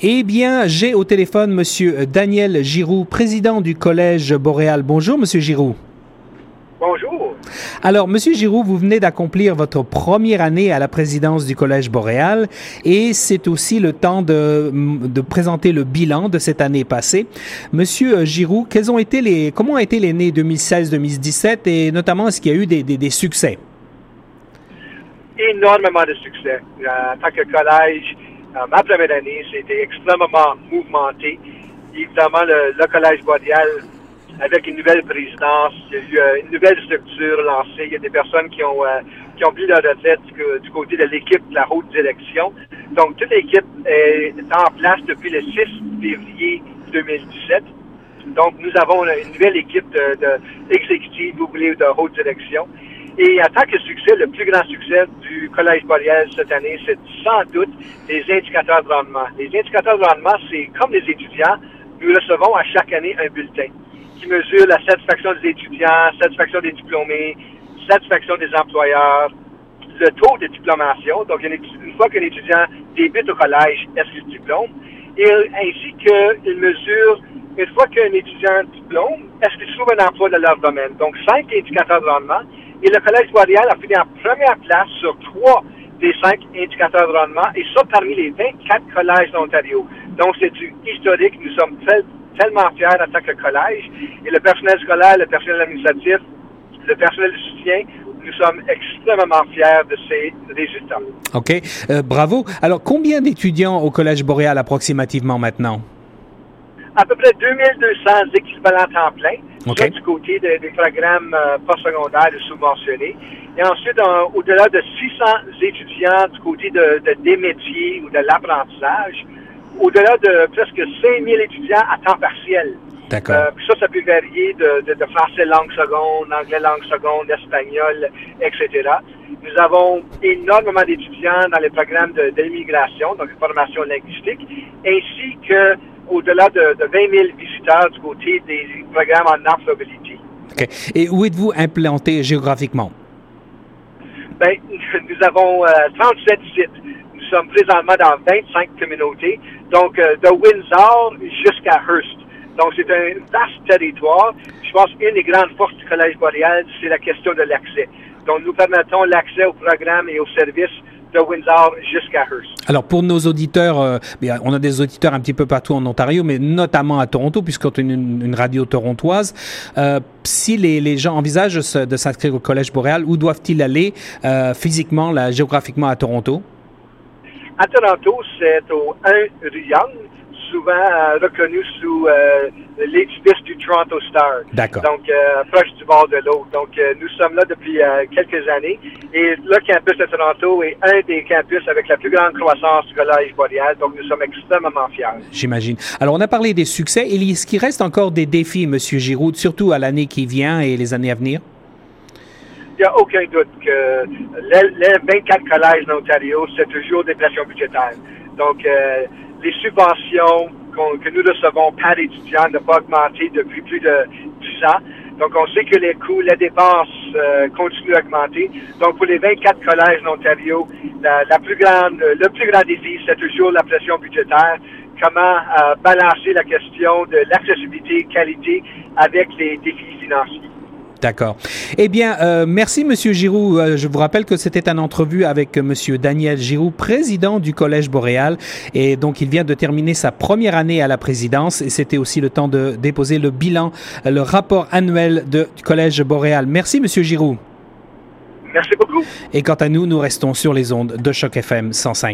Eh bien, j'ai au téléphone Monsieur Daniel Giroux, président du Collège Boréal. Bonjour, Monsieur Giroux. Bonjour. Alors, Monsieur Giroux, vous venez d'accomplir votre première année à la présidence du Collège Boréal et c'est aussi le temps de, de, présenter le bilan de cette année passée. Monsieur Giroux, quels ont été les, comment ont été les années 2016-2017 et notamment est-ce qu'il y a eu des, des, des, succès? Énormément de succès. En tant que collège, ma première année, c'était extrêmement mouvementé. Évidemment, le, le Collège Boréal avec une nouvelle présidence, il y a eu euh, une nouvelle structure lancée. Il y a des personnes qui ont euh, qui ont pris leur retraite du, côté de l'équipe de la haute direction. Donc, toute l'équipe est en place depuis le 6 février 2017. Donc, nous avons une nouvelle équipe de, de vous voulez, de haute direction. Et en tant que succès, le plus grand succès du Collège boréal cette année, c'est sans doute les indicateurs de rendement. Les indicateurs de rendement, c'est comme les étudiants, nous recevons à chaque année un bulletin qui mesure la satisfaction des étudiants, satisfaction des diplômés, satisfaction des employeurs, le taux de diplomation. Donc, une fois qu'un étudiant débute au collège, est-ce qu'il diplôme? Et ainsi qu'il mesure, une fois qu'un étudiant diplôme, est-ce qu'il trouve un emploi dans leur domaine? Donc, cinq indicateurs de rendement. Et le Collège Boréal a fini en première place sur trois des cinq indicateurs de rendement, et ça parmi les 24 collèges d'Ontario. Donc, c'est du historique. Nous sommes tellement fiers en tant que collège. Et le personnel scolaire, le personnel administratif, le personnel de soutien, nous sommes extrêmement fiers de ces résultats. OK. Euh, bravo. Alors, combien d'étudiants au Collège Boréal approximativement maintenant? À peu près 2200 équivalents temps plein. Okay. Ça, du côté de, des programmes euh, postsecondaires et subventionnés. Et ensuite, au-delà de 600 étudiants du côté de, de des métiers ou de l'apprentissage au-delà de presque 5000 étudiants à temps partiel. D'accord. Euh, ça, ça peut varier de, de, de, français langue seconde, anglais langue seconde, espagnol, etc. Nous avons énormément d'étudiants dans les programmes de, de l'immigration, donc formation linguistique, ainsi que au-delà de, de 20 000 visiteurs du côté des programmes en employabilité. OK. Et où êtes-vous implanté géographiquement? Ben, nous avons euh, 37 sites. Nous sommes présentement dans 25 communautés, donc euh, de Windsor jusqu'à Hearst. Donc, c'est un vaste territoire. Je pense qu'une des grandes forces du Collège boréal, c'est la question de l'accès. Donc, nous permettons l'accès aux programmes et aux services de Windsor jusqu'à Hearst. Alors pour nos auditeurs, euh, on a des auditeurs un petit peu partout en Ontario, mais notamment à Toronto, puisqu'on est une, une, radio torontoise. Euh, si les, les, gens envisagent de s'inscrire au Collège boréal, où doivent-ils aller euh, physiquement, là, géographiquement à Toronto? À Toronto, c'est au 1 rue Young, souvent euh, reconnu sous euh, l'édifice du Toronto Star. D'accord. Donc, euh, proche du bord de l'eau. Donc, nous sommes là depuis quelques années. Et le campus de Toronto est un des campus avec la plus grande croissance du Collège boréal. Donc, nous sommes extrêmement fiers. J'imagine. Alors, on a parlé des succès. Est-ce qu'il reste encore des défis, M. Giroud, surtout à l'année qui vient et les années à venir? Il n'y a aucun doute que les, les 24 collèges d'Ontario, c'est toujours des pressions budgétaires. Donc, euh, les subventions que nous recevons par étudiant n'ont pas augmenté depuis plus de 10 ans. Donc, on sait que les coûts, les dépenses euh, continuent à augmenter. Donc, pour les 24 collèges d'Ontario, la, la, plus grande, le plus grand défi, c'est toujours la pression budgétaire. Comment euh, balancer la question de l'accessibilité, qualité avec les défis financiers. D'accord. Eh bien, euh, merci, Monsieur Giroux. Euh, je vous rappelle que c'était une entrevue avec euh, Monsieur Daniel Giroux, président du Collège Boréal. Et donc, il vient de terminer sa première année à la présidence. Et c'était aussi le temps de déposer le bilan, le rapport annuel de, du Collège Boréal. Merci, Monsieur Giroux. Merci beaucoup. Et quant à nous, nous restons sur les ondes de Choc FM 105.